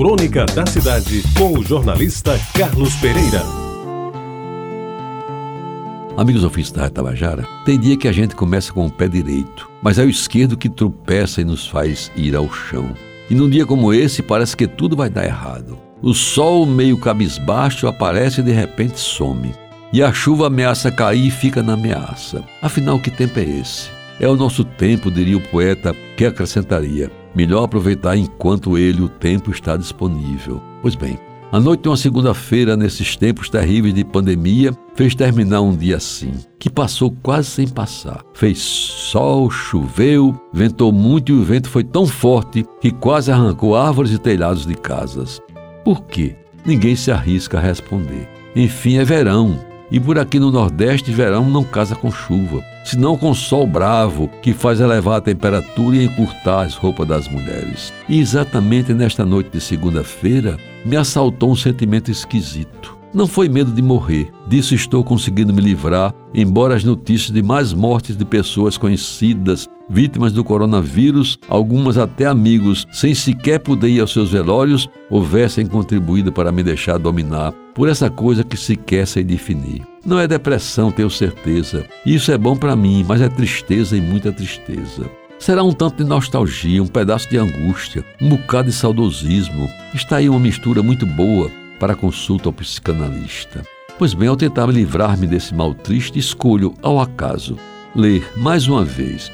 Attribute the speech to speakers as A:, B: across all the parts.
A: Crônica da Cidade, com o jornalista Carlos Pereira.
B: Amigos ouvintes da Tabajara, tem dia que a gente começa com o pé direito, mas é o esquerdo que tropeça e nos faz ir ao chão. E num dia como esse, parece que tudo vai dar errado. O sol, meio cabisbaixo, aparece e de repente some. E a chuva ameaça cair e fica na ameaça. Afinal, que tempo é esse? É o nosso tempo, diria o poeta, que acrescentaria: melhor aproveitar enquanto ele, o tempo, está disponível. Pois bem, a noite de uma segunda-feira, nesses tempos terríveis de pandemia, fez terminar um dia assim, que passou quase sem passar. Fez sol, choveu, ventou muito e o vento foi tão forte que quase arrancou árvores e telhados de casas. Por quê? Ninguém se arrisca a responder. Enfim, é verão, e por aqui no Nordeste, verão não casa com chuva, senão com sol bravo que faz elevar a temperatura e encurtar as roupas das mulheres. E exatamente nesta noite de segunda-feira, me assaltou um sentimento esquisito. Não foi medo de morrer, disso estou conseguindo me livrar, embora as notícias de mais mortes de pessoas conhecidas, vítimas do coronavírus, algumas até amigos, sem sequer poder ir aos seus velórios, houvessem contribuído para me deixar dominar por essa coisa que sequer sei definir. Não é depressão, tenho certeza. Isso é bom para mim, mas é tristeza e muita tristeza. Será um tanto de nostalgia, um pedaço de angústia, um bocado de saudosismo. Está aí uma mistura muito boa para consulta ao psicanalista. Pois bem, ao tentar livrar-me desse mal triste, escolho, ao acaso, ler mais uma vez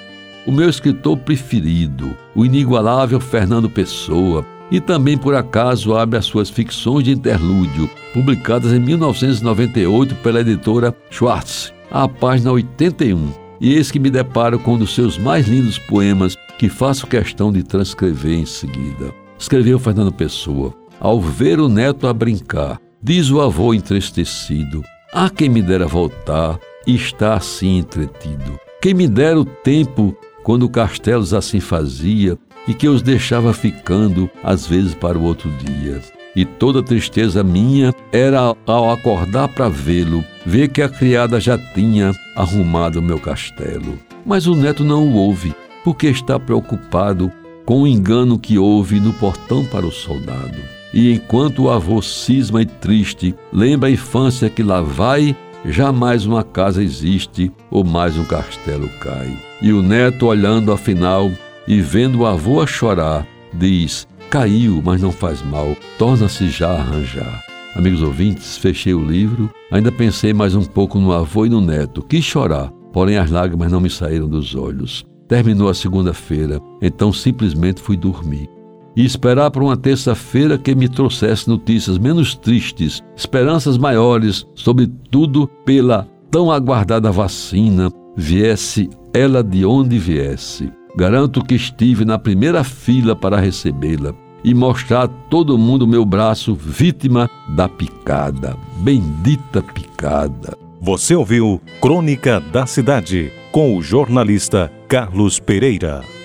B: o meu escritor preferido, o inigualável Fernando Pessoa, e também por acaso abre as suas ficções de interlúdio, publicadas em 1998 pela editora Schwartz, à página 81. E eis que me deparo com um dos seus mais lindos poemas que faço questão de transcrever em seguida. Escreveu Fernando Pessoa. Ao ver o neto a brincar, diz o avô entristecido: Há quem me dera voltar e está assim entretido. Quem me dera o tempo quando Castelos assim fazia e que os deixava ficando, às vezes para o outro dia. E toda tristeza minha era ao acordar para vê-lo, ver que a criada já tinha arrumado o meu castelo. Mas o neto não o ouve, porque está preocupado com o engano que houve no portão para o soldado. E enquanto o avô cisma e triste lembra a infância que lá vai, jamais uma casa existe ou mais um castelo cai. E o neto, olhando afinal e vendo o avô a chorar, diz: Caiu, mas não faz mal, torna-se já a arranjar. Amigos ouvintes, fechei o livro, ainda pensei mais um pouco no avô e no neto. Quis chorar, porém as lágrimas não me saíram dos olhos. Terminou a segunda-feira, então simplesmente fui dormir. E esperar por uma terça-feira que me trouxesse notícias menos tristes, esperanças maiores, sobretudo pela tão aguardada vacina, viesse ela de onde viesse. Garanto que estive na primeira fila para recebê-la e mostrar a todo mundo meu braço vítima da picada. Bendita picada.
A: Você ouviu Crônica da Cidade com o jornalista Carlos Pereira.